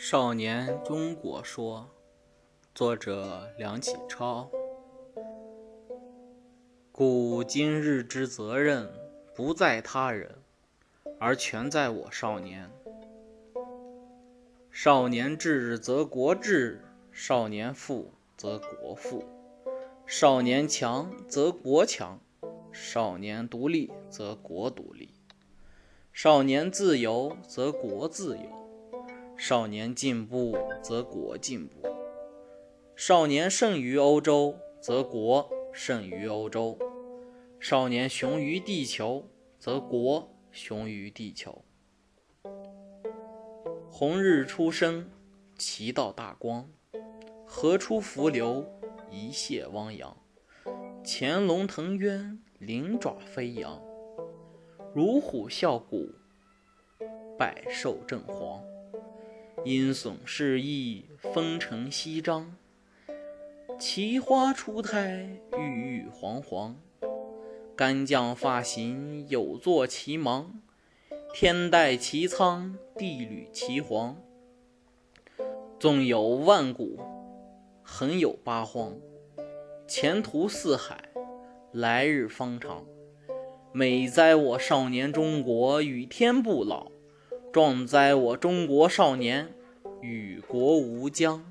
少年中国说，作者梁启超。故今日之责任，不在他人，而全在我少年。少年智则国智，少年富则国富；少年强则国强，少年独立则国独立；少年自由则国自由。少年进步，则国进步；少年胜于欧洲，则国胜于欧洲；少年雄于地球，则国雄于地球。红日初升，其道大光；河出伏流，一泻汪洋。潜龙腾渊，鳞爪飞扬；乳虎啸谷，百兽震惶。鹰隼试翼，风尘翕张；奇花初胎，郁郁皇皇。干将发行，有作其芒；天戴其苍，地履其黄。纵有万古，横有八荒。前途似海，来日方长。美哉我少年中国，与天不老！壮哉我中国少年，与国无疆。